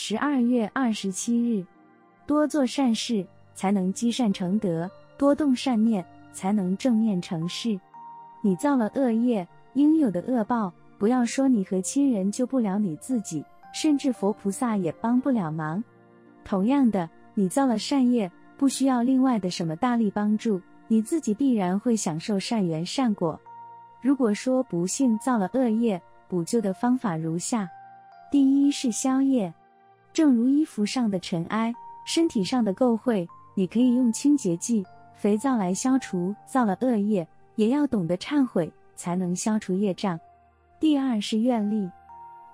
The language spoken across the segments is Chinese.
十二月二十七日，多做善事才能积善成德，多动善念才能正念成事。你造了恶业，应有的恶报，不要说你和亲人救不了你自己，甚至佛菩萨也帮不了忙。同样的，你造了善业，不需要另外的什么大力帮助，你自己必然会享受善缘善果。如果说不幸造了恶业，补救的方法如下：第一是消业。正如衣服上的尘埃，身体上的垢秽，你可以用清洁剂、肥皂来消除。造了恶业，也要懂得忏悔，才能消除业障。第二是愿力，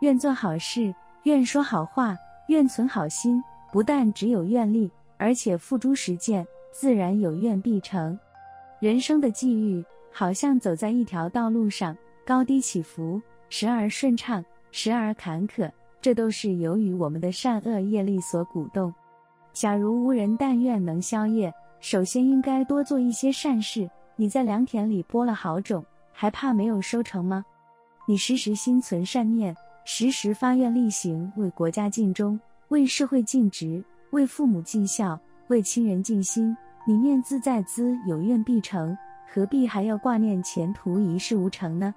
愿做好事，愿说好话，愿存好心。不但只有愿力，而且付诸实践，自然有愿必成。人生的际遇，好像走在一条道路上，高低起伏，时而顺畅，时而坎坷。这都是由于我们的善恶业力所鼓动。假如无人但愿能消业，首先应该多做一些善事。你在良田里播了好种，还怕没有收成吗？你时时心存善念，时时发愿力行，为国家尽忠，为社会尽职，为父母尽孝，为亲人尽心。你念自在兹，有愿必成，何必还要挂念前途一事无成呢？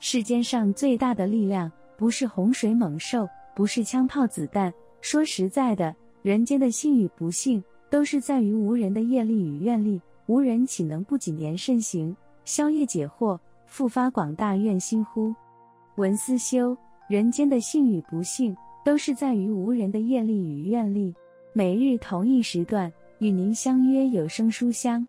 世间上最大的力量，不是洪水猛兽。不是枪炮子弹，说实在的，人间的幸与不幸，都是在于无人的业力与愿力。无人岂能不谨言慎行，消业解惑，复发广大愿心乎？文思修，人间的幸与不幸，都是在于无人的业力与愿力。每日同一时段，与您相约有声书香。